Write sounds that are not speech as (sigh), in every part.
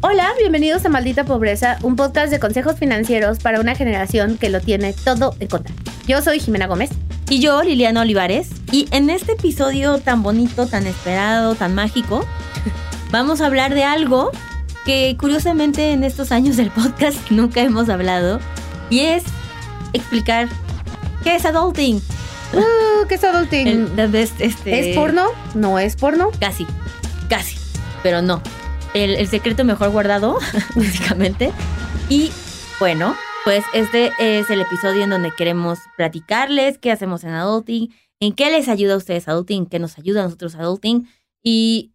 Hola, bienvenidos a Maldita Pobreza, un podcast de consejos financieros para una generación que lo tiene todo en contra. Yo soy Jimena Gómez. Y yo, Liliana Olivares. Y en este episodio tan bonito, tan esperado, tan mágico, (laughs) vamos a hablar de algo que curiosamente en estos años del podcast (laughs) nunca hemos hablado. Y es explicar qué es adulting. Uh, ¿Qué es adulting? El- este- ¿Es porno? ¿No es porno? Casi, casi, pero no. El, el secreto mejor guardado, (laughs) básicamente. Y bueno, pues este es el episodio en donde queremos platicarles qué hacemos en Adulting, en qué les ayuda a ustedes Adulting, qué nos ayuda a nosotros Adulting y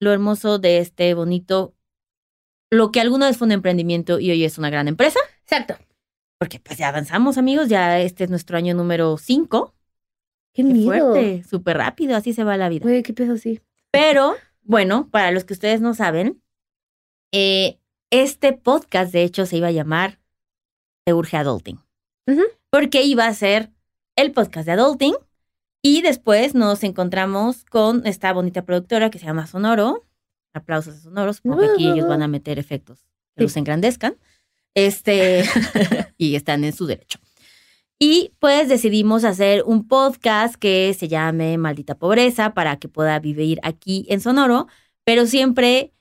lo hermoso de este bonito, lo que alguna vez fue un emprendimiento y hoy es una gran empresa, Exacto. porque pues ya avanzamos amigos, ya este es nuestro año número 5. Qué, Qué miedo. fuerte, súper rápido, así se va la vida. Güey, qué pedo sí. Pero, bueno, para los que ustedes no saben, eh, este podcast de hecho se iba a llamar Te Urge Adulting. Porque iba a ser el podcast de Adulting. Y después nos encontramos con esta bonita productora que se llama Sonoro. Aplausos a Sonoro. Supongo que aquí ellos van a meter efectos que Sí. los engrandezcan. Este, (laughs) (laughs) y están en su derecho. Y pues decidimos hacer un podcast que se llame Maldita Pobreza para que pueda vivir aquí en Sonoro, pero siempre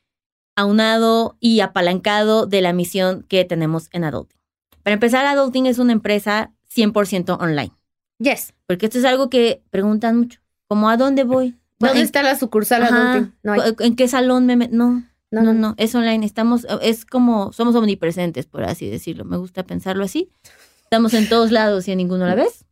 aunado y apalancado de la misión que tenemos en Adulting. Para empezar, Adulting es una empresa 100% online, Yes. porque esto es algo que preguntan mucho, como ¿a dónde voy? ¿Dónde ¿En- está la sucursal Ajá, adulting? No hay. ¿En qué salón me met-? No, No, no, no, es online. Estamos, es como, somos omnipresentes, por así decirlo. Me gusta pensarlo así. Estamos en todos lados y en ninguno a la vez.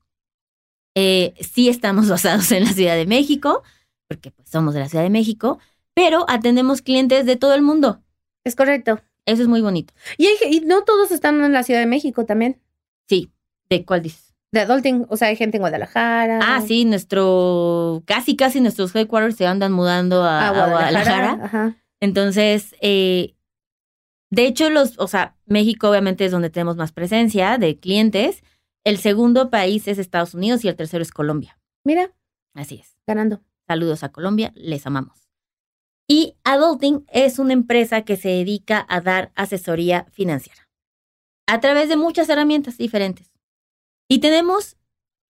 Eh, sí estamos (laughs) basados en la Ciudad de México, porque pues somos de la Ciudad de México, pero atendemos clientes de todo el mundo. Es correcto. Eso es muy bonito. Y, hay- y no todos están en la Ciudad de México también. Sí, ¿de cuál dices? De adulting, o sea, hay gente en Guadalajara. Ah, sí, nuestro, casi, casi nuestros headquarters se andan mudando a, A a Guadalajara. Guadalajara. Ajá. Entonces, eh, de hecho, los, o sea, México obviamente es donde tenemos más presencia de clientes. El segundo país es Estados Unidos y el tercero es Colombia. Mira, Así es. ganando. Saludos a Colombia, les amamos. Y Adulting es una empresa que se dedica a dar asesoría financiera a través de muchas herramientas diferentes. Y tenemos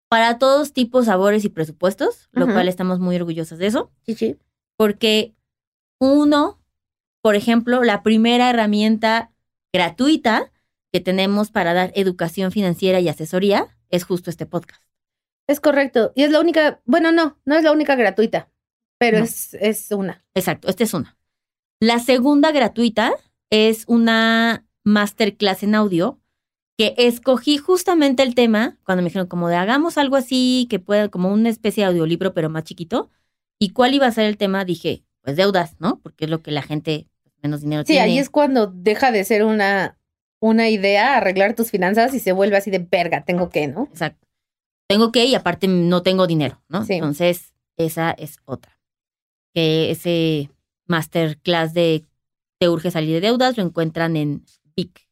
para todos tipos, sabores y presupuestos, lo cual estamos muy orgullosos de eso Chichi. porque uno, por ejemplo, la primera herramienta gratuita que tenemos para dar educación financiera y asesoría es justo este podcast. Es correcto. Y es la única, bueno, no, no es la única gratuita, pero No. es, es una. Exacto, esta es una. La segunda gratuita es una masterclass en audio que escogí justamente el tema cuando me dijeron como de hagamos algo así que pueda como una especie de audiolibro pero más chiquito y cuál iba a ser el tema dije pues deudas, ¿no? Porque es lo que la gente menos dinero Sí, tiene. ahí es cuando deja de ser una, una idea arreglar tus finanzas y se vuelve así de verga, tengo que, ¿no? Exacto. Tengo que y aparte no tengo dinero, ¿no? Sí. Entonces, esa es otra. Que ese masterclass de Te urge salir de deudas lo encuentran en Vic,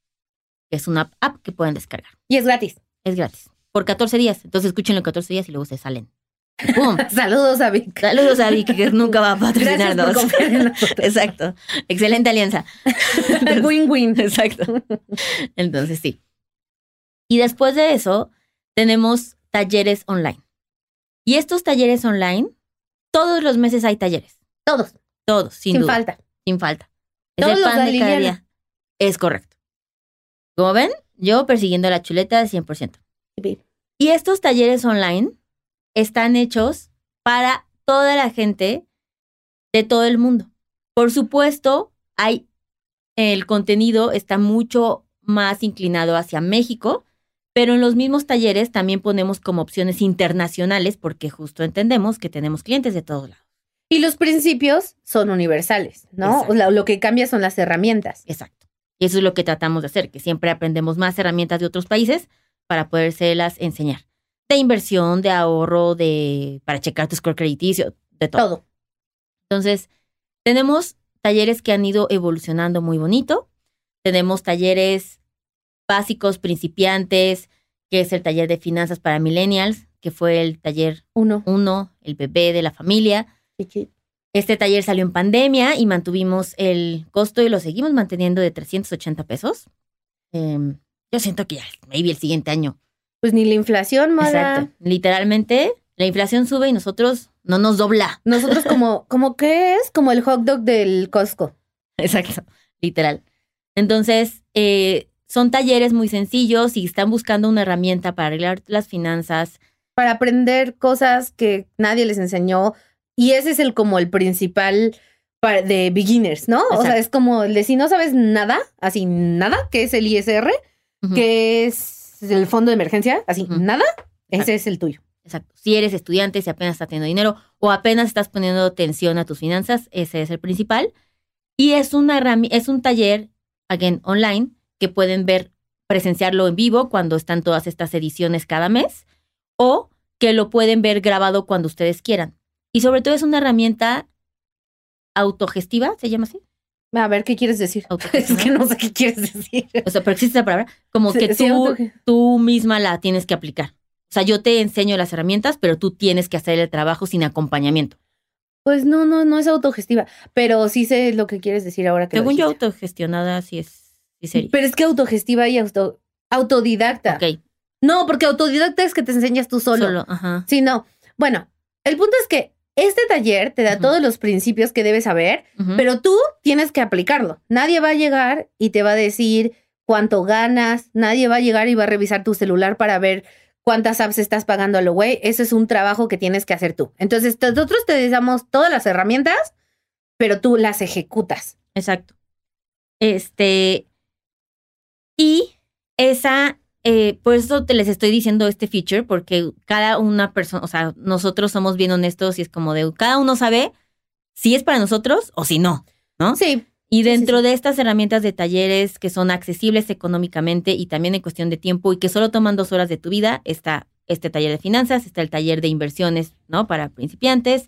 que es una app que pueden descargar. Y es gratis. Es gratis. Por 14 días. Entonces, escúchenlo en 14 días y luego se salen. ¡Pum! (laughs) Saludos a Vic. Saludos a Vic, que nunca va a patrocinarnos. (laughs) Exacto. Excelente alianza. (laughs) Win-win. Exacto. Entonces, sí. Y después de eso, tenemos talleres online. Y estos talleres online, todos los meses hay talleres. Todos, Todos, sin, sin duda. falta. Sin falta. Es Todos el pan de de cada día. Es correcto. Como ven, yo persiguiendo la chuleta al 100%. Y estos talleres online están hechos para toda la gente de todo el mundo. Por supuesto, hay el contenido está mucho más inclinado hacia México, pero en los mismos talleres también ponemos como opciones internacionales porque justo entendemos que tenemos clientes de todos lados. Y los principios son universales, ¿no? Exacto. Lo que cambia son las herramientas. Exacto. Y eso es lo que tratamos de hacer, que siempre aprendemos más herramientas de otros países para podérselas enseñar. De inversión, de ahorro, de para checar tu score crediticio, de todo. Todo. Entonces, tenemos talleres que han ido evolucionando muy bonito. Tenemos talleres básicos, principiantes, que es el taller de finanzas para millennials, que fue el taller Uno. uno, el bebé de la familia. Este taller salió en pandemia y mantuvimos el costo y lo seguimos manteniendo de 380 pesos. Em, yo siento que ya, maybe el siguiente año. Pues ni la inflación, Mara. Exacto. Literalmente, la inflación sube y nosotros no nos dobla. Nosotros (laughs) como, como ¿qué es? Como el hot dog del Costco. Exacto, literal. Entonces, eh, son talleres muy sencillos y están buscando una herramienta para arreglar las finanzas. Para aprender cosas que nadie les enseñó. Y ese es el como el principal pa- de beginners, ¿no? O sea, es como el de si no sabes nada, así nada, que es el ISR, que es el fondo de emergencia, así nada, ese es el tuyo. Exacto. Si eres estudiante, si apenas estás teniendo dinero o apenas estás poniendo atención a tus finanzas, ese es el principal. Y es, una es un taller, again, online, que pueden ver, presenciarlo en vivo cuando están todas estas ediciones cada mes, o que lo pueden ver grabado cuando ustedes quieran. Y sobre todo es una herramienta autogestiva, ¿se llama así? A ver, ¿qué quieres decir? (laughs) Es que no sé qué quieres decir. O sea, pero existe esa palabra, como Sí, que sí, tú, tú misma la tienes que aplicar. O sea, yo te enseño las herramientas, pero tú tienes que hacer el trabajo sin acompañamiento. Pues no, no, no es autogestiva, pero sí sé lo que quieres decir ahora que lo Según yo, autogestionada sí es sí sería. Pero es que autogestiva y auto, autodidacta. Ok, No, porque autodidacta es que te enseñas tú solo. solo, ajá. Sí, no. Bueno, el punto es que este taller te da todos los principios que debes saber, pero tú tienes que aplicarlo. Nadie va a llegar y te va a decir cuánto ganas, nadie va a llegar y va a revisar tu celular para ver cuántas apps estás pagando a lo güey. Ese es un trabajo que tienes que hacer tú. Entonces, nosotros te damos todas las herramientas, pero tú las ejecutas. Exacto. Este. Y esa. Eh, por eso te les estoy diciendo este feature, porque cada una persona, o sea, nosotros somos bien honestos y es como de cada uno sabe si es para nosotros o si no, ¿no? Sí, Y sí, dentro sí. de estas herramientas de talleres que son accesibles económicamente y también en cuestión de tiempo y que solo toman dos horas de tu vida, está este taller de finanzas, está el taller de inversiones, ¿no? Para principiantes.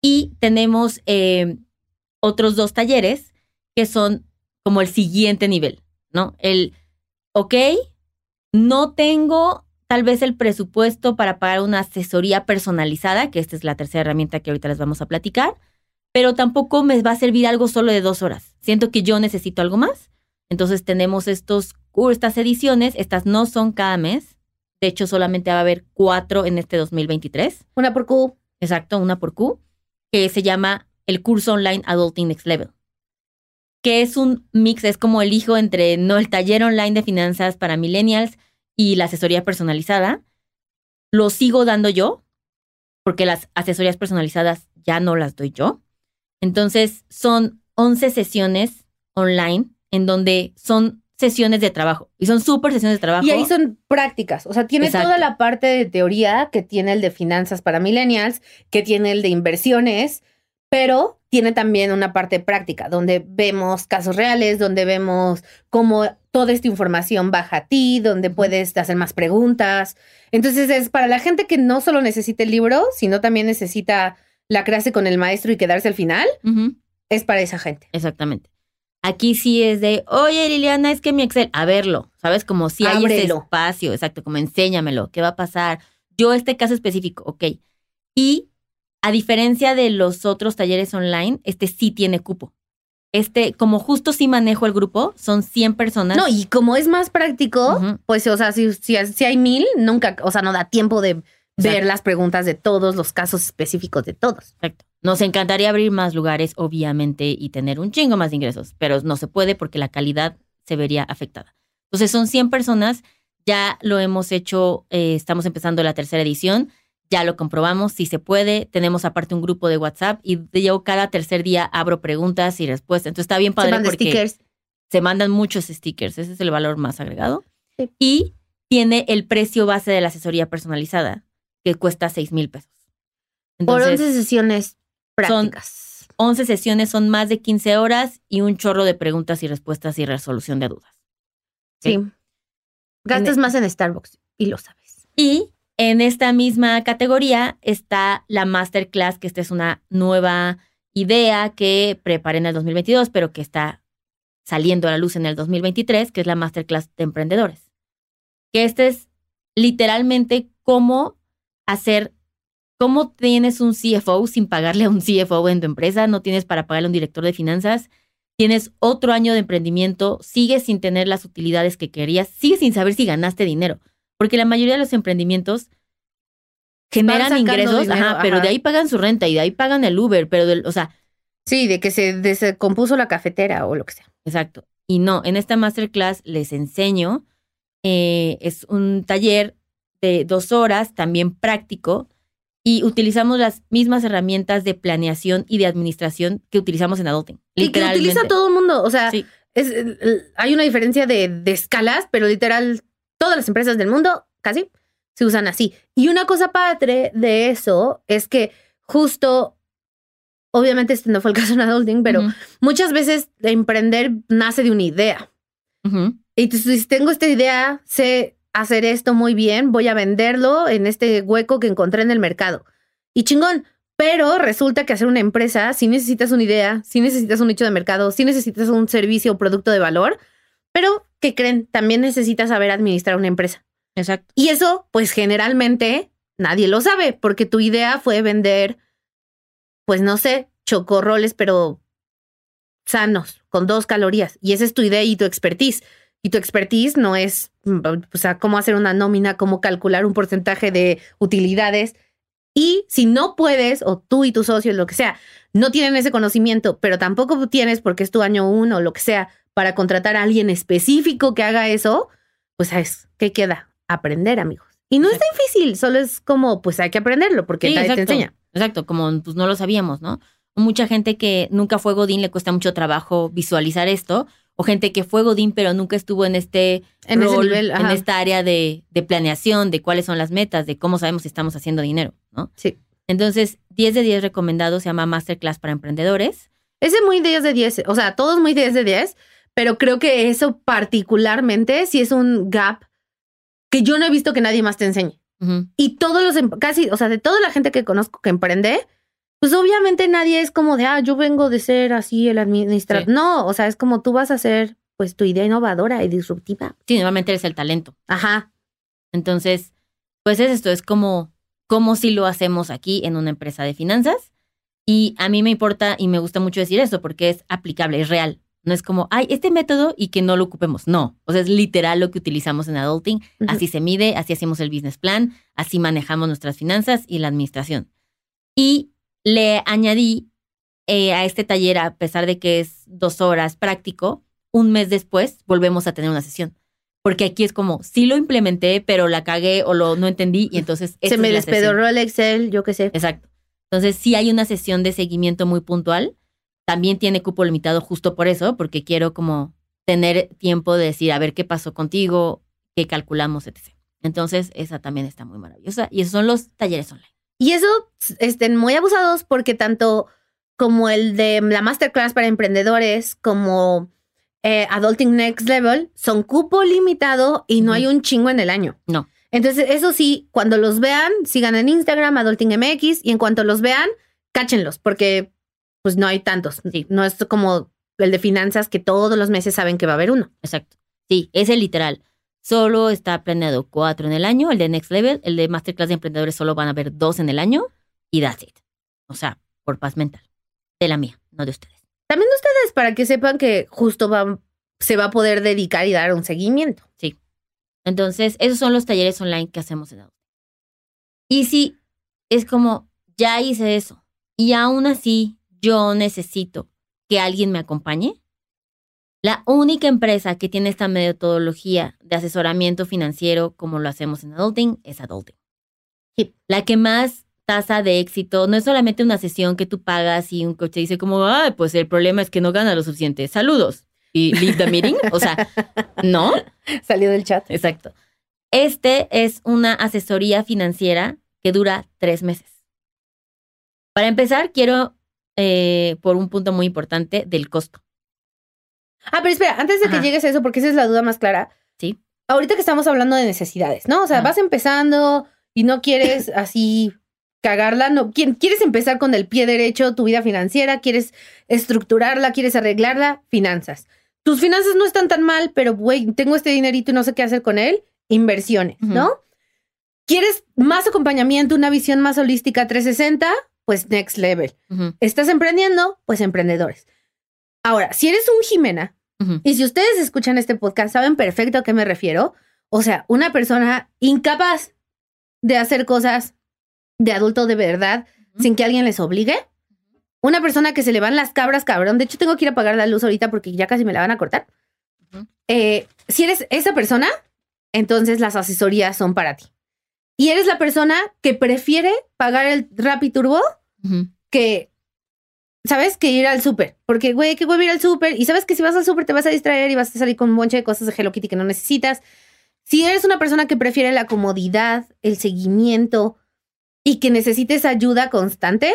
Y tenemos eh, otros dos talleres que son como el siguiente nivel, ¿no? El, ok, no tengo tal vez el presupuesto para pagar una asesoría personalizada, que esta es la tercera herramienta que ahorita les vamos a platicar pero tampoco me va a servir algo solo de dos horas. Siento que yo necesito algo más. Entonces tenemos estos, estas ediciones, estas no son cada mes. De hecho, solamente va a haber cuatro en este 2023. una por Q. Exacto, una por Q, que se llama el curso online Adulting Next Level. Que es un mix, es como el hijo entre no el taller online de finanzas para millennials y la asesoría personalizada. Lo sigo dando yo, porque las asesorías personalizadas ya no las doy yo. Entonces, son 11 sesiones online en donde son sesiones de trabajo. Y son súper sesiones de trabajo. Y ahí son prácticas. O sea, tiene Exacto. toda la parte de teoría que tiene el de finanzas para millennials, que tiene el de inversiones, pero tiene también una parte práctica, donde vemos casos reales, donde vemos cómo toda esta información baja a ti, donde puedes hacer más preguntas. Entonces, es para la gente que no solo necesita el libro, sino también necesita la clase con el maestro y quedarse al final, Ujú. es para esa gente. Exactamente. Aquí sí es de, oye Liliana, es que mi Excel, a verlo, ¿sabes? Como si hay ese espacio, exacto, como enséñamelo, ¿qué va a pasar? Yo este caso específico, ok. Y a diferencia de los otros talleres online, este sí tiene cupo. Este, como justo sí manejo el grupo, son 100 personas. No, y como es más práctico, pues, o sea, si, si, si hay mil, nunca, o sea, no da tiempo de ver las preguntas de todos, los casos específicos de todos. Exacto. Nos encantaría abrir más lugares, obviamente, y tener un chingo más de ingresos, pero no se puede porque la calidad se vería afectada. Entonces son 100 personas, ya lo hemos hecho, eh, estamos empezando la tercera edición, ya lo comprobamos, si se puede, tenemos aparte un grupo de WhatsApp y yo cada tercer día abro preguntas y respuestas. Entonces está bien Se padre mandan porque stickers. se mandan muchos stickers, ese es el valor más agregado. Sí. Y tiene el precio base de la asesoría personalizada, que cuesta 6 mil pesos. Por Entonces, 11 sesiones prácticas. 11 sesiones son más de 15 horas y un chorro de preguntas y respuestas y resolución de dudas. Sí. Gastas En- más en Starbucks y lo sabes. Y en esta misma categoría está la masterclass, que esta es una nueva idea que preparé en el 2022, pero que está saliendo a la luz en el 2023, que es la masterclass de emprendedores. Que este es literalmente cómo hacer ¿Cómo tienes un CFO sin pagarle a un CFO en tu empresa? No tienes para pagarle a un director de finanzas. Tienes otro año de emprendimiento, sigues sin tener las utilidades que querías, sigues sin saber si ganaste dinero. Porque la mayoría de los emprendimientos generan ingresos, ajá, pero de ahí pagan su renta y de ahí pagan el Uber, pero, del, o sea. Sí, de que se descompuso la cafetera o lo que sea. Exacto. Y no, en esta masterclass les enseño, eh, es un taller de dos horas, también práctico, y utilizamos las mismas herramientas de planeación y de administración que utilizamos en Adulting. Y que utiliza todo el mundo. O sea, es, hay una diferencia de, de, escalas, pero literal, todas las empresas del mundo, casi, se usan así. Y una cosa padre de eso es que justo, obviamente este no fue el (laughs) caso en Adulting, pero muchas veces emprender nace de una idea. Y si tengo esta idea, sé hacer esto muy bien, voy a venderlo en este hueco que encontré en el mercado. Y chingón, pero resulta que hacer una empresa, si necesitas una idea, si necesitas un nicho de mercado, si necesitas un servicio o producto de valor, pero ¿qué creen? También necesitas saber administrar una empresa. Exacto. Y eso, pues generalmente nadie lo sabe, porque tu idea fue vender, pues no sé, chocorroles, pero sanos, con dos calorías. Y esa es tu idea y tu expertise. Y tu expertise no es, o sea, cómo hacer una nómina, cómo calcular un porcentaje de utilidades. Y si no puedes, o tú y tus socios, lo que sea, no tienen ese conocimiento, pero tampoco tienes, porque es tu año uno o lo que sea, para contratar a alguien específico que haga eso, pues ¿sabes qué queda? Aprender, amigos. Y no es difícil, solo es como, pues hay que aprenderlo, porque nadie te enseña. Exacto, como pues no lo sabíamos, ¿no? Mucha gente que nunca fue Godín le cuesta mucho trabajo visualizar esto, o gente que fue Godín pero nunca estuvo en este en rol, en esta área de, de, planeación, de cuáles son las metas, de cómo sabemos si estamos haciendo dinero, ¿no? Sí. Entonces, 10 de 10 recomendado se llama Masterclass para Emprendedores. Ese muy 10 de 10, o sea, todos muy 10 de 10, pero creo que eso particularmente sí es un gap que yo no he visto que nadie más te enseñe. Y todos los, em, casi, o sea, de toda la gente que conozco que emprende, pues obviamente nadie es como de, ah, yo vengo de ser así el administrador. No, o sea, es como tú vas a ser, pues, tu idea innovadora y disruptiva. Sí, normalmente eres el talento. Ajá. Entonces, pues es esto, es como, como si lo hacemos aquí en una empresa de finanzas. Y a mí me importa y me gusta mucho decir eso porque es aplicable, es real. No es como, ay, este método y que no lo ocupemos. No, o sea, es literal lo que utilizamos en Adulting. Así se mide, así hacemos el business plan, así manejamos nuestras finanzas y la administración. Y le añadí eh, a este taller, a pesar de que es dos horas práctico, un mes después volvemos a tener una sesión. Porque aquí es como, sí lo implementé, pero la cagué o lo no entendí y entonces... Se me despedorró el Excel, yo qué sé. Exacto. Entonces sí hay una sesión de seguimiento muy puntual. También tiene cupo limitado justo por eso, porque quiero como tener tiempo de decir, a ver qué pasó contigo, qué calculamos, etc. Entonces esa también está muy maravillosa. Y esos son los talleres online. Y eso estén muy abusados porque tanto como el de la masterclass para emprendedores como eh, Adulting Next Level son cupo limitado y no hay un chingo en el año. No. Entonces, eso sí, cuando los vean, sigan en Instagram, Adulting MX, y en cuanto los vean, cáchenlos, porque pues no hay tantos. Sí. No es como el de finanzas que todos los meses saben que va a haber uno. Exacto. Sí, ese literal. Solo está planeado cuatro en el año, el de Next Level, el de Masterclass de Emprendedores solo van a haber dos en el año y that's it. O sea, por paz mental. De la mía, no de ustedes. También de ustedes, para que sepan que justo va, se va a poder dedicar y dar un seguimiento. Sí. Entonces, esos son los talleres online que hacemos en Audio. Y si es como, ya hice eso, y aún así yo necesito que alguien me acompañe, la única empresa que tiene esta metodología de asesoramiento financiero como lo hacemos en Adulting es Adulting. La que más tasa de éxito no es solamente una sesión que tú pagas y un coche dice como, ah, pues el problema es que no gana lo suficiente. Saludos. Y leave the meeting. O sea, (laughs) no. Salió del chat. Exacto. Este es una asesoría financiera que dura tres meses. Para empezar, quiero, eh, por un punto muy importante, del costo. Ah, pero espera, antes de que llegues a eso, porque esa es la duda más clara. Sí. Ahorita que estamos hablando de necesidades, ¿no? O sea, vas empezando y no quieres (laughs) así cagarla, no quieres empezar con el pie derecho tu vida financiera, quieres estructurarla, quieres arreglarla, finanzas. Tus finanzas no están tan mal, pero güey, tengo este dinerito y no sé qué hacer con él, inversiones, ¿no? ¿Quieres más acompañamiento, una visión más holística 360? Pues next level. ¿Estás emprendiendo? Pues emprendedores. Ahora, si eres un Jimena, y si ustedes escuchan este podcast, saben perfecto a qué me refiero. O sea, una persona incapaz de hacer cosas de adulto de verdad sin que alguien les obligue. Una persona que se le van las cabras, cabrón. De hecho, tengo que ir a apagar la luz ahorita porque ya casi me la van a cortar. Eh, si eres esa persona, entonces las asesorías son para ti. Y eres la persona que prefiere pagar el Rappi Turbo que, ¿sabes? Que ir al súper. Porque, güey, qué huevo ir al súper. Y sabes que si vas al súper te vas a distraer y vas a salir con un bonche de cosas de Hello Kitty que no necesitas. Si eres una persona que prefiere la comodidad, el seguimiento y que necesites ayuda constante,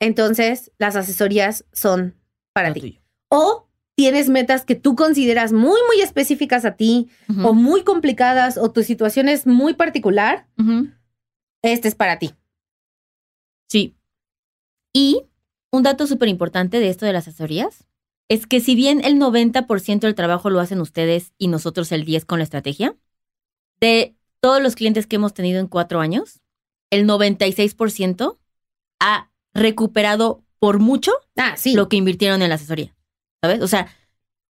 entonces las asesorías son para ti. tuyo. O tienes metas que tú consideras muy, muy específicas a ti o muy complicadas o tu situación es muy particular, este es para ti. Sí. Y un dato súper importante de esto de las asesorías es que si bien el 90% del trabajo lo hacen ustedes y nosotros el 10% con la estrategia, de todos los clientes que hemos tenido en cuatro años, el 96% ha recuperado por mucho Ah, sí. lo que invirtieron en la asesoría. ¿Sabes? O sea,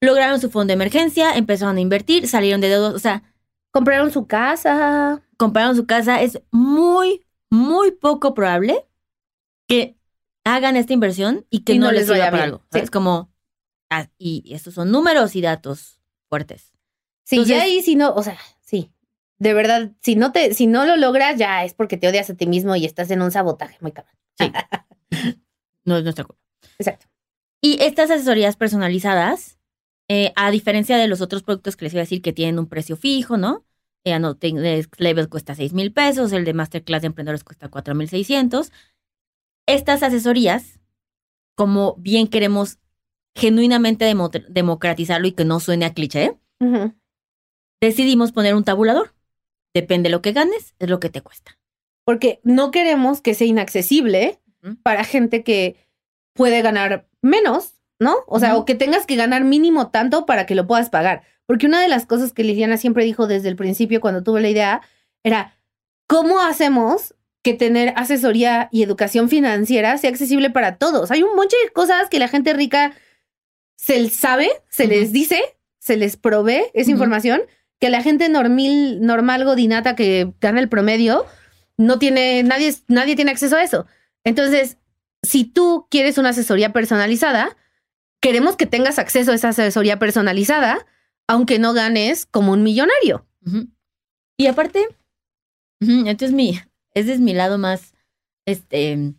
lograron su fondo de emergencia, empezaron a invertir, salieron de deudas, o sea, Compraron su casa. compraron su casa, es muy, muy poco probable que hagan esta inversión y que Y no, no les vaya para. Sí. Como, ah, y estos son números y datos fuertes. Sí, Entonces- ya ahí si no, o sea, sí. De verdad, si no te, si no lo logras, ya es porque te odias a ti mismo y estás en un sabotaje muy cabrón. Sí. (laughs) No es nuestra culpa. Exacto. Y estas asesorías personalizadas, eh, a diferencia de los otros productos que les iba a decir que tienen un precio fijo, ¿no? Eh, Next Level cuesta 6 mil pesos, el de Masterclass de Emprendedores cuesta 4 mil 600. Estas asesorías, como bien queremos genuinamente demo- democratizarlo y que no suene a cliché, decidimos poner un tabulador. Depende de lo que ganes, es lo que te cuesta. Porque no queremos que sea inaccesible para gente que puede ganar menos, ¿no? O sea, o que tengas que ganar mínimo tanto para que lo puedas pagar. Porque una de las cosas que Liliana siempre dijo desde el principio cuando tuve la idea era, ¿cómo hacemos que tener asesoría y educación financiera sea accesible para todos? Hay un montón de cosas que la gente rica se sabe, se les dice, se les provee esa información, que la gente normal, normal godinata que gana el promedio no tiene, nadie, nadie tiene acceso a eso. Entonces, si tú quieres una asesoría personalizada, queremos que tengas acceso a esa asesoría personalizada, aunque no ganes como un millonario. Y aparte, este es mi, ese es mi lado más, este,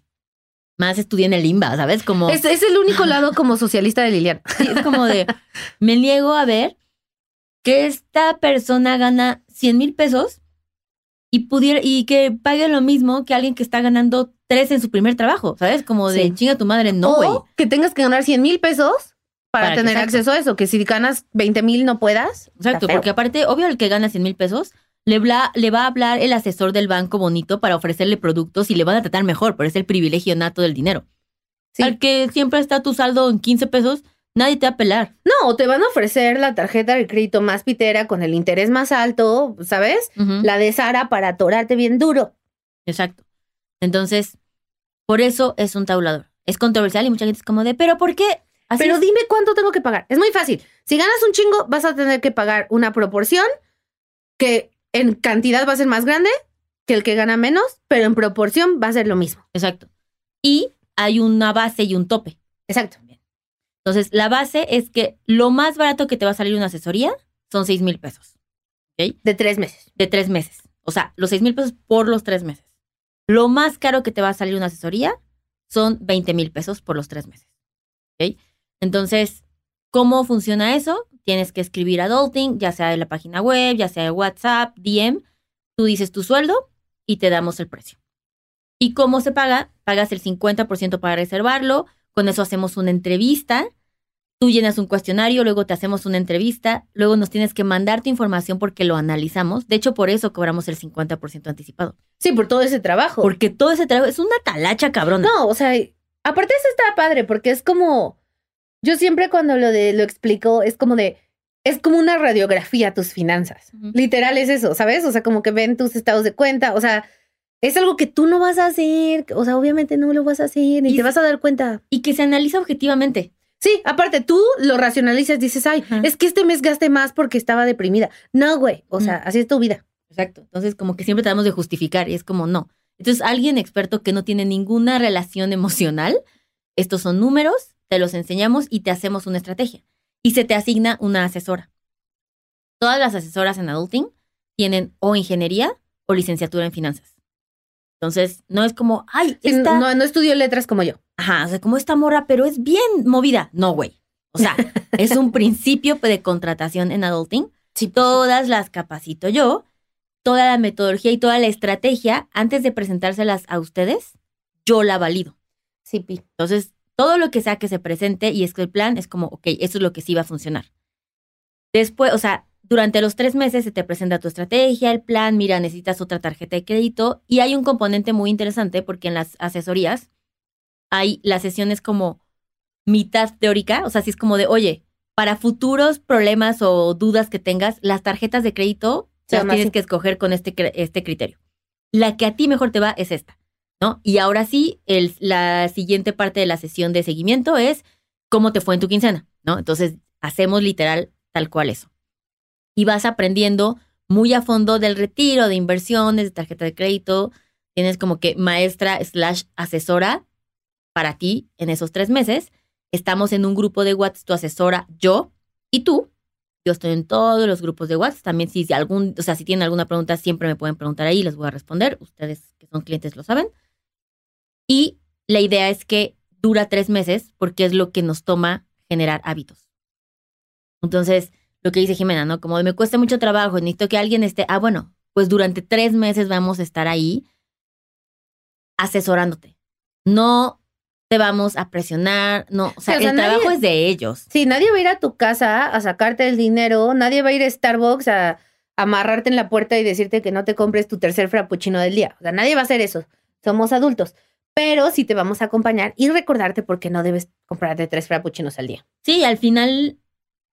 más estudié en el limba, ¿sabes? Como, Es, es el único (laughs) lado como socialista de Liliana. sí, es como de, me niego a ver que esta persona gana 100 mil pesos y pudiera, y que pague lo mismo que alguien que está ganando tres en su primer trabajo, ¿sabes? Como de Sí. chinga tu madre, no, güey. que tengas que ganar 100 mil pesos para, tener acceso a eso, que si ganas 20 mil no puedas. Exacto, porque aparte, obvio, el que gana 100 mil pesos, le, bla- le va a hablar el asesor del banco bonito para ofrecerle productos y le van a tratar mejor, pero es el privilegio nato del dinero. Sí. Al que siempre está tu saldo en 15 pesos, nadie te va a pelar. No, o te van a ofrecer la tarjeta de crédito más pitera con el interés más alto, ¿sabes? La de Sara para atorarte bien duro. Exacto. Entonces, por eso es un tabulador. Es controversial y mucha gente es como de, ¿pero por qué? Así Pero es. dime cuánto tengo que pagar. Es muy fácil. Si ganas un chingo, vas a tener que pagar una proporción que en cantidad va a ser más grande que el que gana menos, pero en proporción va a ser lo mismo. Exacto. Y hay una base y un tope. Exacto. Entonces, la base es que lo más barato que te va a salir una asesoría son 6 mil pesos. De tres meses. de tres meses. O sea, los seis mil pesos por los tres meses. Lo más caro que te va a salir una asesoría son 20 mil pesos por los tres meses. ¿Ok? Entonces, ¿cómo funciona eso? Tienes que escribir adulting, ya sea de la página web, ya sea de WhatsApp, DM. Tú dices tu sueldo y te damos el precio. ¿Y cómo se paga? Pagas el 50% para reservarlo. Con eso hacemos una entrevista. Tú llenas un cuestionario, luego te hacemos una entrevista, luego nos tienes que mandar tu información porque lo analizamos. De hecho, por eso cobramos el 50% anticipado. Sí, por todo ese trabajo. Porque todo ese trabajo es una talacha cabrona. No, o sea, aparte eso está padre porque es como, yo siempre cuando lo de lo explico es como de, es como una radiografía a tus finanzas. Literal es eso, ¿sabes? O sea, como que ven tus estados de cuenta, o sea, es algo que tú no vas a hacer, o sea, obviamente no lo vas a hacer ni te vas a dar cuenta. Y que se analiza objetivamente. Sí, aparte tú lo racionalizas, dices, ay, es que este mes gasté más porque estaba deprimida. No, güey, o sea, así es tu vida. Exacto. Entonces, como que siempre tratamos de justificar y es como, no. Entonces, alguien experto que no tiene ninguna relación emocional, estos son números, te los enseñamos y te hacemos una estrategia. Y se te asigna una asesora. Todas las asesoras en adulting tienen o ingeniería o licenciatura en finanzas. Entonces, no es como, ay, esta... no, no estudió letras como yo. Ajá, o sea, como esta morra, pero es bien movida. No, güey. O sea, (laughs) es un principio de contratación en adulting. Si todas las capacito yo, toda la metodología y toda la estrategia, antes de presentárselas a ustedes, yo la valido. Sí, Pi. Entonces, todo lo que sea que se presente y es que el plan es como, ok, eso es lo que sí va a funcionar. Después, o sea, durante los tres meses se te presenta tu estrategia, el plan, mira, necesitas otra tarjeta de crédito y hay un componente muy interesante porque en las asesorías hay las sesiones como mitad teórica, o sea, si es como de, oye, para futuros problemas o dudas que tengas, las tarjetas de crédito las tienes que escoger con este, este criterio. La que a ti mejor te va es esta, ¿no? Y ahora sí, el, la siguiente parte de la sesión de seguimiento es cómo te fue en tu quincena, ¿no? Entonces, hacemos literal tal cual eso. Y vas aprendiendo muy a fondo del retiro, de inversiones, de tarjeta de crédito. Tienes como que maestra slash asesora para ti en esos tres meses. Estamos en un grupo de WhatsApp, tu asesora, yo y tú. Yo estoy en todos los grupos de WhatsApp. También si, algún, o sea, si tienen alguna pregunta, siempre me pueden preguntar ahí, les voy a responder. Ustedes que son clientes lo saben. Y la idea es que dura tres meses porque es lo que nos toma generar hábitos. Entonces, lo que dice Jimena, ¿no? Como me cuesta mucho trabajo, necesito que alguien esté, ah, bueno, pues durante tres meses vamos a estar ahí asesorándote. No te vamos a presionar, no, o sea, el trabajo es de ellos. Sí, nadie va a ir a tu casa a sacarte el dinero, nadie va a ir a Starbucks a, amarrarte en la puerta y decirte que no te compres tu tercer frappuccino del día. O sea, nadie va a hacer eso. Somos adultos. Pero sí te vamos a acompañar y recordarte por qué no debes comprarte tres frappuccinos al día. Sí, al final,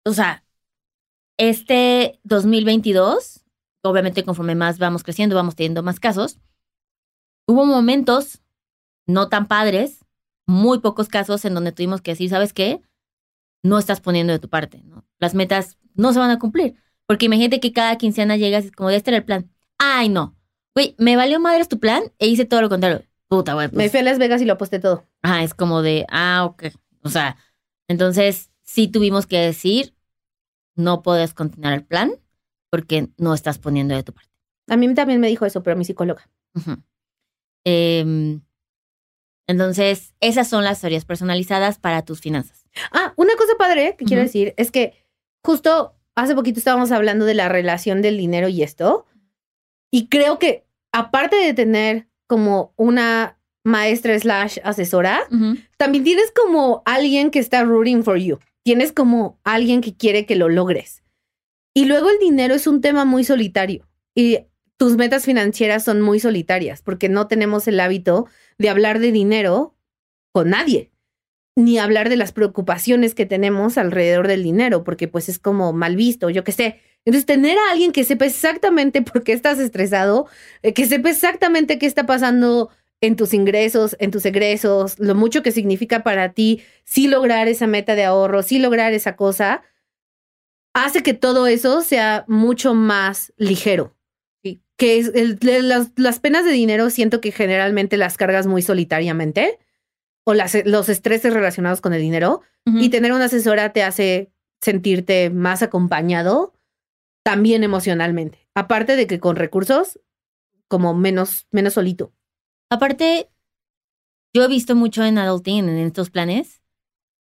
o sea, este 2022, obviamente conforme más vamos creciendo, vamos teniendo más casos, hubo momentos no tan padres muy pocos casos en donde tuvimos que decir, ¿sabes qué? No estás poniendo de tu parte, ¿no? Las metas no se van a cumplir. Porque imagínate que cada quincena llegas y como, este era el plan. Ay, no. Güey, me valió madres tu plan e hice todo lo contrario. Puta, güey. Pues". Me fui a Las Vegas y lo aposté todo. Ah, es como de, ah, ok. O sea, entonces sí tuvimos que decir, no puedes continuar el plan porque no estás poniendo de tu parte. A mí también me dijo eso, pero mi psicóloga. eh, entonces, esas son las historias personalizadas para tus finanzas. Ah, una cosa padre que quiero decir es que justo hace poquito estábamos hablando de la relación del dinero y esto. Y creo que aparte de tener como una maestra slash asesora, también tienes como alguien que está rooting for you. Tienes como alguien que quiere que lo logres. Y luego el dinero es un tema muy solitario. Y tus metas financieras son muy solitarias porque no tenemos el hábito de hablar de dinero con nadie, ni hablar de las preocupaciones que tenemos alrededor del dinero, porque pues es como mal visto, yo qué sé. Entonces, tener a alguien que sepa exactamente por qué estás estresado, eh, que sepa exactamente qué está pasando en tus ingresos, en tus egresos, lo mucho que significa para ti sí lograr esa meta de ahorro, sí lograr esa cosa, hace que todo eso sea mucho más ligero que es las, penas de dinero siento que generalmente las cargas muy solitariamente o las, los estreses relacionados con el dinero y tener una asesora te hace sentirte más acompañado también emocionalmente. Aparte de que con recursos como menos, menos solito. Aparte, yo he visto mucho en adulting, en estos planes,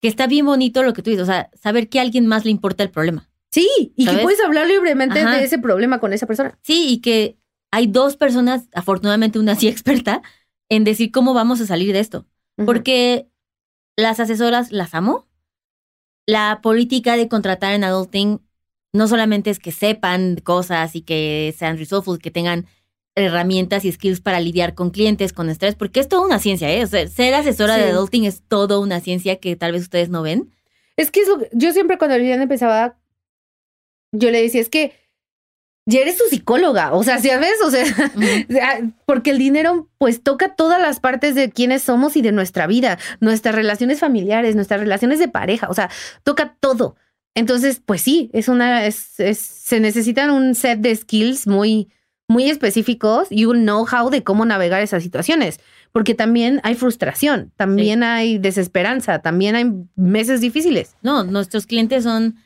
que está bien bonito lo que tú dices, o sea, saber que a alguien más le importa el problema. Sí, y que puedes hablar libremente de ese problema con esa persona. Sí, y que hay dos personas, afortunadamente una sí (laughs) experta, en decir cómo vamos a salir de esto. Porque las asesoras las amo. La política de contratar en adulting no solamente es que sepan cosas y que sean resourceful, que tengan herramientas y skills para lidiar con clientes, con estrés, porque es toda una ciencia, ¿eh? O sea, ser asesora de adulting es toda una ciencia que tal vez ustedes no ven. Es que es lo que, yo siempre cuando Liliana empezaba yo le decía, es que ya eres tu psicóloga, o sea, ¿sabes? O sea, (laughs) porque el dinero pues toca todas las partes de quiénes somos y de nuestra vida, nuestras relaciones familiares, nuestras relaciones de pareja, o sea, toca todo. Entonces, pues sí, es una, es, se necesitan un set de skills muy, muy específicos y un know-how de cómo navegar esas situaciones, porque también hay frustración, también hay desesperanza, también hay meses difíciles. No, nuestros clientes son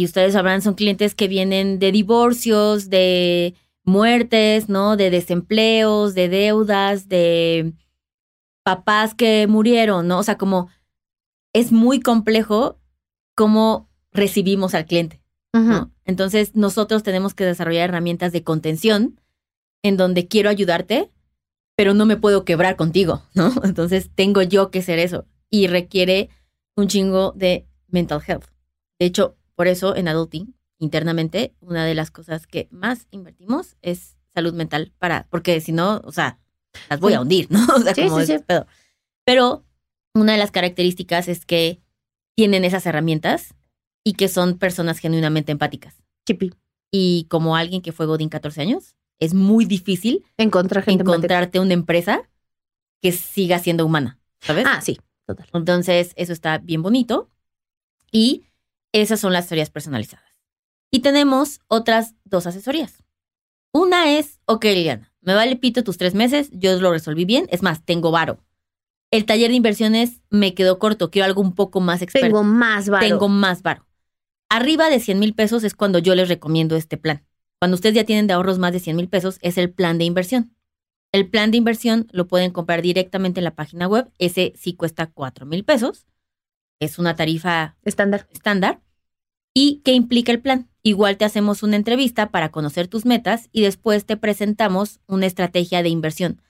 y ustedes sabrán, son clientes que vienen de divorcios, de muertes, ¿no? De desempleos, de deudas, de papás que murieron, ¿no? O sea, como es muy complejo cómo recibimos al cliente. ¿no? Entonces, nosotros tenemos que desarrollar herramientas de contención en donde quiero ayudarte, pero no me puedo quebrar contigo, (laughs) ¿no? Entonces, tengo yo que ser eso y requiere un chingo de mental health. De hecho, por eso en Adulting, internamente, una de las cosas que más invertimos es salud mental para, porque si no, o sea, las voy a hundir, (laughs) ¿no? O sea, sí, sí, sí. Pero una de las características es que tienen esas herramientas y que son personas genuinamente empáticas. Chipi. Y como alguien que fue Godín 14 años, es muy difícil Encontrar gente encontrarte una empresa que siga siendo humana, ¿sabes? Ah, sí, total. Entonces, eso está bien bonito. Y esas son las asesorías personalizadas. Y tenemos otras dos asesorías. Una es, ok, Liliana, me vale pito tus tres meses, yo lo resolví bien, es más, tengo varo. El taller de inversiones me quedó corto, quiero algo un poco más experto. Tengo más varo. Tengo más varo. Arriba de 100 mil pesos es cuando yo les recomiendo este plan. Cuando ustedes ya tienen de ahorros más de 100 mil pesos, es el plan de inversión. El plan de inversión lo pueden comprar directamente en la página web. Ese sí cuesta 4 mil pesos es una tarifa estándar. estándar. ¿Y qué implica el plan? Igual te hacemos una entrevista para conocer tus metas y después te presentamos una estrategia de inversión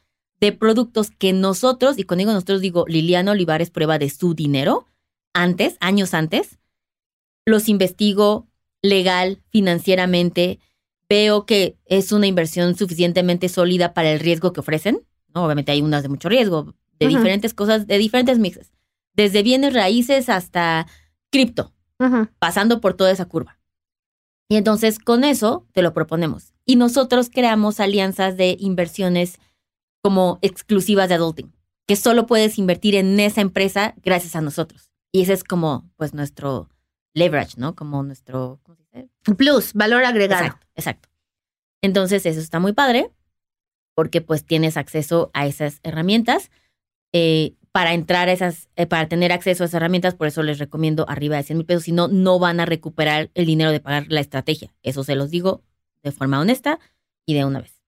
de productos que nosotros, y cuando digo nosotros digo Liliana Olivares prueba de su dinero, antes, años antes, los investigo legal, financieramente, veo que es una inversión suficientemente sólida para el riesgo que ofrecen. ¿no? Obviamente hay unas de mucho riesgo, de diferentes cosas, de diferentes mixes desde bienes raíces hasta cripto, pasando por toda esa curva. Y entonces con eso te lo proponemos. Y nosotros creamos alianzas de inversiones como exclusivas de adulting, que solo puedes invertir en esa empresa gracias a nosotros. Y ese es como pues nuestro leverage, ¿no? Como nuestro ¿cómo se dice? plus, valor agregado. Exacto, exacto. Entonces eso está muy padre porque pues tienes acceso a esas herramientas. Eh, para entrar a esas, eh, para tener acceso a esas herramientas, por eso les recomiendo arriba de 100 mil pesos, si no, no van a recuperar el dinero de pagar la estrategia. Eso se los digo de forma honesta y de una vez.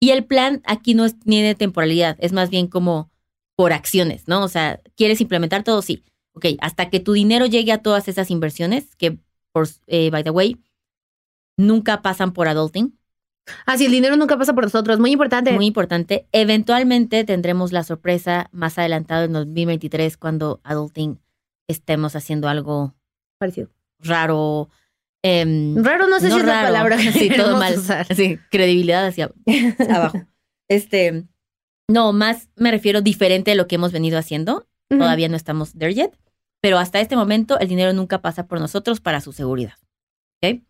Y el plan aquí no es, tiene temporalidad, es más bien como por acciones, ¿no? O sea, ¿quieres implementar todo? Sí. Ok, hasta que tu dinero llegue a todas esas inversiones, que, por, eh, by the way, nunca pasan por adulting, Así, el dinero nunca pasa por nosotros, muy importante. Muy importante. Eventualmente tendremos la sorpresa más adelantado en 2023 cuando Adulting estemos haciendo algo parecido. Raro. Em, raro no sé si es la palabra. (laughs) Sí, todo mal. Sí, credibilidad hacia (laughs) abajo. Este, no, más me refiero diferente a lo que hemos venido haciendo. Todavía no estamos there yet. Pero hasta este momento el dinero nunca pasa por nosotros para su seguridad. ¿Ok?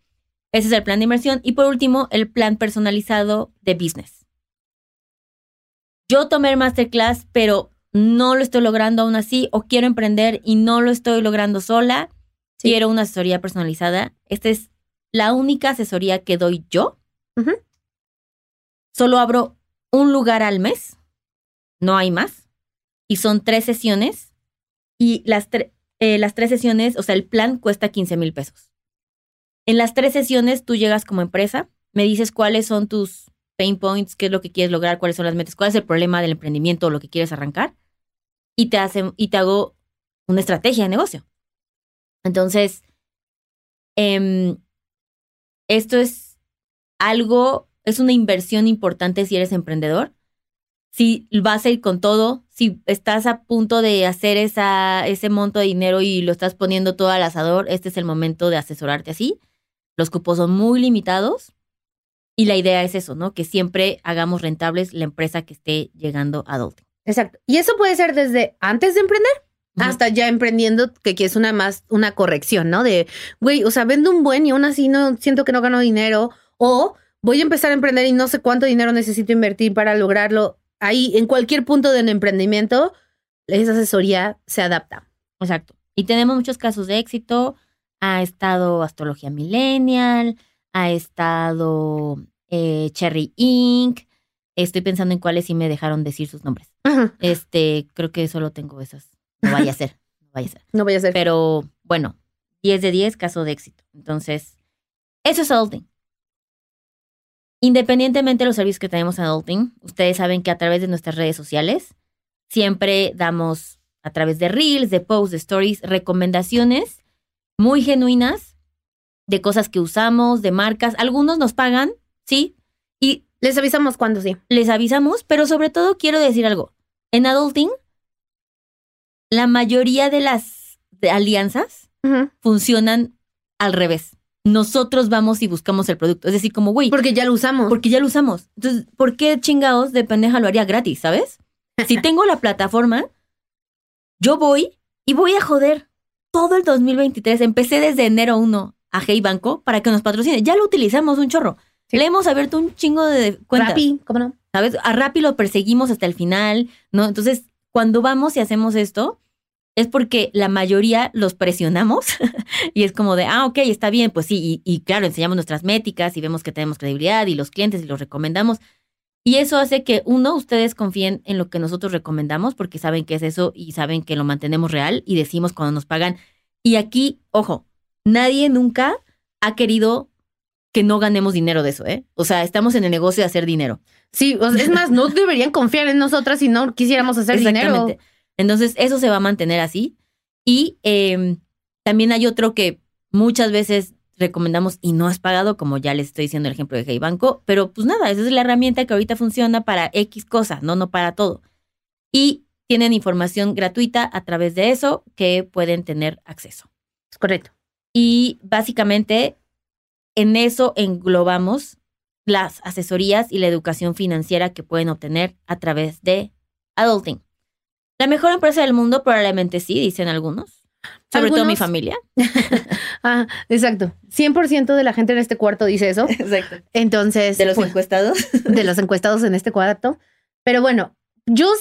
Ese es el plan de inversión. Y por último, el plan personalizado de business. Yo tomé el masterclass, pero no lo estoy logrando aún así, o quiero emprender y no lo estoy logrando sola. Quiero una asesoría personalizada. Esta es la única asesoría que doy yo. Solo abro un lugar al mes. No hay más. Y son tres sesiones. Y las, eh, las tres sesiones, o sea, el plan cuesta 15 mil pesos. En las tres sesiones tú llegas como empresa, me dices cuáles son tus pain points, qué es lo que quieres lograr, cuáles son las metas, cuál es el problema del emprendimiento o lo que quieres arrancar y te hacen y te hago una estrategia de negocio. Entonces, em, esto es algo, es una inversión importante si eres emprendedor. Si vas a ir con todo, si estás a punto de hacer esa, ese monto de dinero y lo estás poniendo todo al asador, este es el momento de asesorarte así. Los cupos son muy limitados y la idea es eso, ¿no? Que siempre hagamos rentables la empresa que esté llegando a adulting. Exacto. Y eso puede ser desde antes de emprender hasta ya emprendiendo, que, que es una más, una corrección, ¿no? De, güey, o sea, vendo un buen y aún así no siento que no gano dinero. O voy a empezar a emprender y no sé cuánto dinero necesito invertir para lograrlo. Ahí, en cualquier punto del emprendimiento, esa asesoría se adapta. Exacto. Y tenemos muchos casos de éxito. Ha estado Astrología Millennial, ha estado eh, Cherry Inc. Estoy pensando en cuáles sí me dejaron decir sus nombres. Este, creo que solo tengo esas. No vaya a ser, no vaya a ser. No vaya a ser. Pero bueno, 10 de 10, caso de éxito. Entonces, eso es adulting. Independientemente de los servicios que tenemos en adulting, ustedes saben que a través de nuestras redes sociales siempre damos a través de reels, de posts, de stories, recomendaciones muy genuinas de cosas que usamos, de marcas. Algunos nos pagan, sí, y les avisamos cuando sí. Les avisamos, pero sobre todo quiero decir algo. En adulting, la mayoría de las alianzas funcionan al revés. Nosotros vamos y buscamos el producto. Es decir, como, güey. Porque ya lo usamos. Porque ya lo usamos. Entonces, ¿por qué chingados de pendeja lo haría gratis, sabes? Si (laughs) tengo la plataforma, yo voy y voy a joder todo el 2023. Empecé desde enero 1 a Hey Banco para que nos patrocine. Ya lo utilizamos un chorro. Le hemos abierto un chingo de cuentas. Rappi, ¿cómo no? ¿Sabes? A Rappi lo perseguimos hasta el final, ¿no? Entonces, cuando vamos y hacemos esto, es porque la mayoría los presionamos (laughs) y es como de, ah, ok, está bien, pues sí, y, y, claro, enseñamos nuestras métricas y vemos que tenemos credibilidad y los clientes y los recomendamos. Y eso hace que, uno, ustedes confíen en lo que nosotros recomendamos porque saben que es eso y saben que lo mantenemos real y decimos cuando nos pagan. Y aquí, ojo, nadie nunca ha querido que no ganemos dinero de eso, ¿eh? O sea, estamos en el negocio de hacer dinero. Sí, es más, no deberían confiar en nosotras si no quisiéramos hacer dinero. Entonces, eso se va a mantener así. Y eh, también hay otro que muchas veces recomendamos y no has pagado, como ya les estoy diciendo el ejemplo de Hey Banco, pero pues nada, esa es la herramienta que ahorita funciona para X cosas, no, no para todo. Y tienen información gratuita a través de eso que pueden tener acceso. Es correcto. Y básicamente en eso englobamos las asesorías y la educación financiera que pueden obtener a través de Adulting. La mejor empresa del mundo probablemente sí, dicen algunos sobre todo mi familia. (laughs) ah, exacto. 100% de la gente en este cuarto dice eso. Exacto. Entonces. De los pues, encuestados. (laughs) de los encuestados en este cuarto. Pero bueno, yo.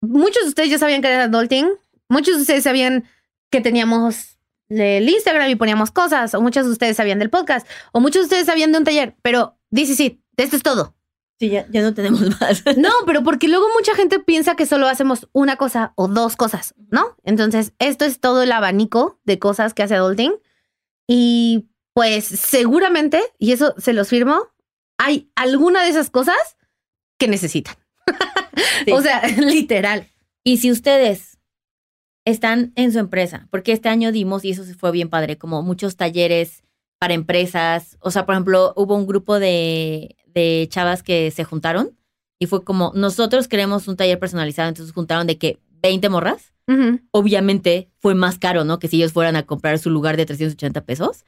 Muchos de ustedes ya sabían que era adulting. Muchos de ustedes sabían que teníamos el Instagram y poníamos cosas. O muchos de ustedes sabían del podcast. O muchos de ustedes sabían de un taller. Pero dice sí, esto es todo. Sí, ya, ya no tenemos (laughs) más. No, pero porque luego mucha gente piensa que solo hacemos una cosa o dos cosas, ¿no? Entonces, esto es todo el abanico de cosas que hace Adulting. Y pues seguramente, y eso se los firmo, hay alguna de esas cosas que necesitan. (laughs) o sea, (laughs) literal. Y si ustedes están en su empresa, porque este año dimos, y eso se fue bien padre, como muchos talleres para empresas. O sea, por ejemplo, hubo un grupo de, de chavas que se juntaron y fue como, nosotros queremos un taller personalizado, entonces juntaron de que 20 morras. Obviamente fue más caro, ¿no? Que si ellos fueran a comprar su lugar de 380 pesos.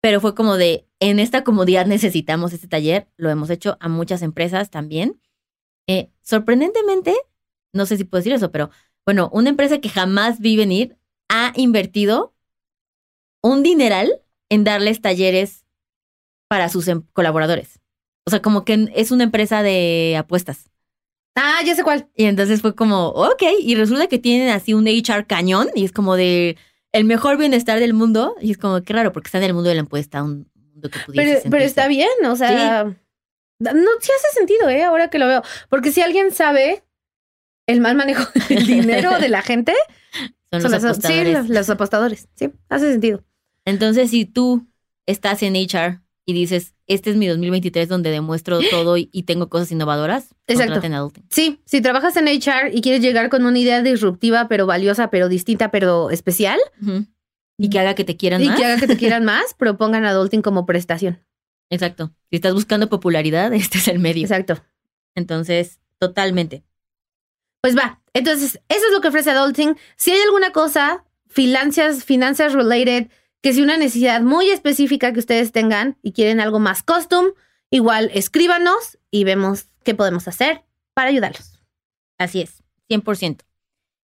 Pero fue como de, en esta comodidad necesitamos este taller. Lo hemos hecho a muchas empresas también. Eh, sorprendentemente, no sé si puedo decir eso, pero bueno, una empresa que jamás vi venir ha invertido un dineral en darles talleres para sus em, colaboradores. O sea, como que es una empresa de apuestas. Ah, ya sé cuál. Y entonces fue como, ok, y resulta que tienen así un HR cañón y es como de el mejor bienestar del mundo. Y es como, qué raro, porque está en el mundo de la apuesta, un mundo que pudiese Pero, pero está bien, o sea, no, sí hace sentido, ¿eh? Ahora que lo veo. Porque si alguien sabe el mal manejo (laughs) del dinero de la gente, (laughs) son, los apostadores. Sí, los apostadores. Sí, hace sentido. Entonces, si tú estás en HR y dices, este es mi 2023 donde demuestro todo y, tengo cosas innovadoras, Exacto. Sí, si trabajas en HR y quieres llegar con una idea disruptiva, pero valiosa, pero distinta, pero especial. Y que haga que te quieran más. Y que haga que te quieran (laughs) más, propongan Adulting como prestación. Exacto. Si estás buscando popularidad, (laughs) este es el medio. Exacto. Entonces, totalmente. Pues va. Entonces, eso es lo que ofrece Adulting. Si hay alguna cosa, finanzas, finanzas related, que si una necesidad muy específica que ustedes tengan y quieren algo más custom, igual escríbanos y vemos qué podemos hacer para ayudarlos. Así es, 100%.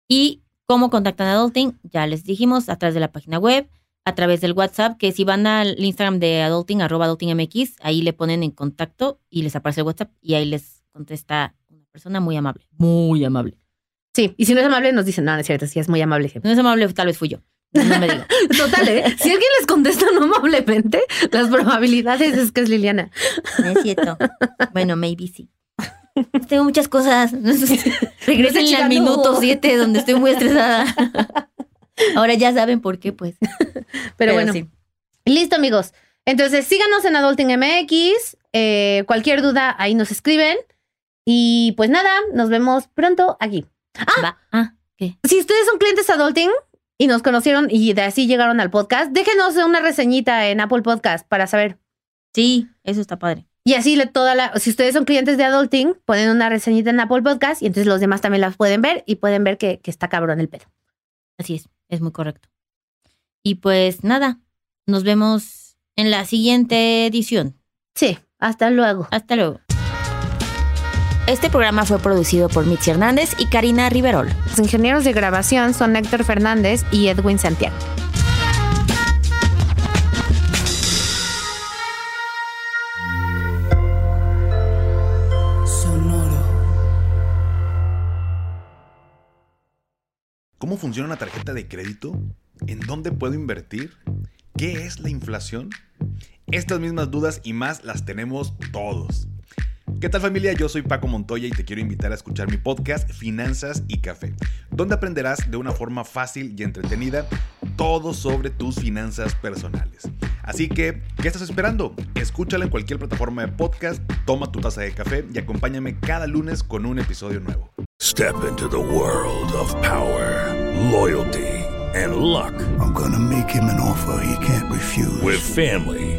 Y ¿Cómo contactan a Adulting? Ya les dijimos, a través de la página web, a través del WhatsApp, que si van al Instagram de Adulting, arroba AdultingMX, ahí le ponen en contacto y les aparece el WhatsApp y ahí les contesta una persona muy amable. Muy amable. Sí, y si no es amable, nos dicen, no, no es cierto, si es muy amable. Si no es amable, tal vez fui yo. No me digo. (laughs) Total, ¿eh? Si alguien les contesta no (laughs) amablemente, las probabilidades es que es Liliana. No es cierto. Bueno, maybe sí. (laughs) Tengo muchas cosas. Regresen al minuto 7 donde estoy muy estresada. Ahora ya saben por qué, pues. Pero, bueno, sí. listo, amigos. Entonces, síganos en Adulting MX. eh, cualquier duda, ahí nos escriben. Y pues nada, nos vemos pronto aquí. Va. Ah, ¿qué? Si ustedes son clientes Adulting y nos conocieron y de así llegaron al podcast, déjenos una reseñita en Apple Podcast para saber. Sí, eso está padre. Y así le- toda la, si ustedes son clientes de Adulting, ponen una reseñita en Apple Podcast y entonces los demás también las pueden ver y pueden ver que, que está cabrón el pedo. Así es, es muy correcto. Y pues nada, nos vemos en la siguiente edición. Sí, hasta luego. Hasta luego. Este programa fue producido por Mitzi Hernández y Karina Riverol. Los ingenieros de grabación son Héctor Fernández y Edwin Santiago. Sonoro. ¿Cómo funciona una tarjeta de crédito? ¿En dónde puedo invertir? ¿Qué es la inflación? Estas mismas dudas y más las tenemos todos. ¿Qué tal familia? Yo soy Paco Montoya y te quiero invitar a escuchar mi podcast Finanzas y Café, donde aprenderás de una forma fácil y entretenida todo sobre tus finanzas personales. Así que, ¿qué estás esperando? Escúchala en cualquier plataforma de podcast, toma tu taza de café y acompáñame cada lunes con un episodio nuevo. Step into the world of power, loyalty, and luck. I'm gonna make him an offer he can't refuse. With family,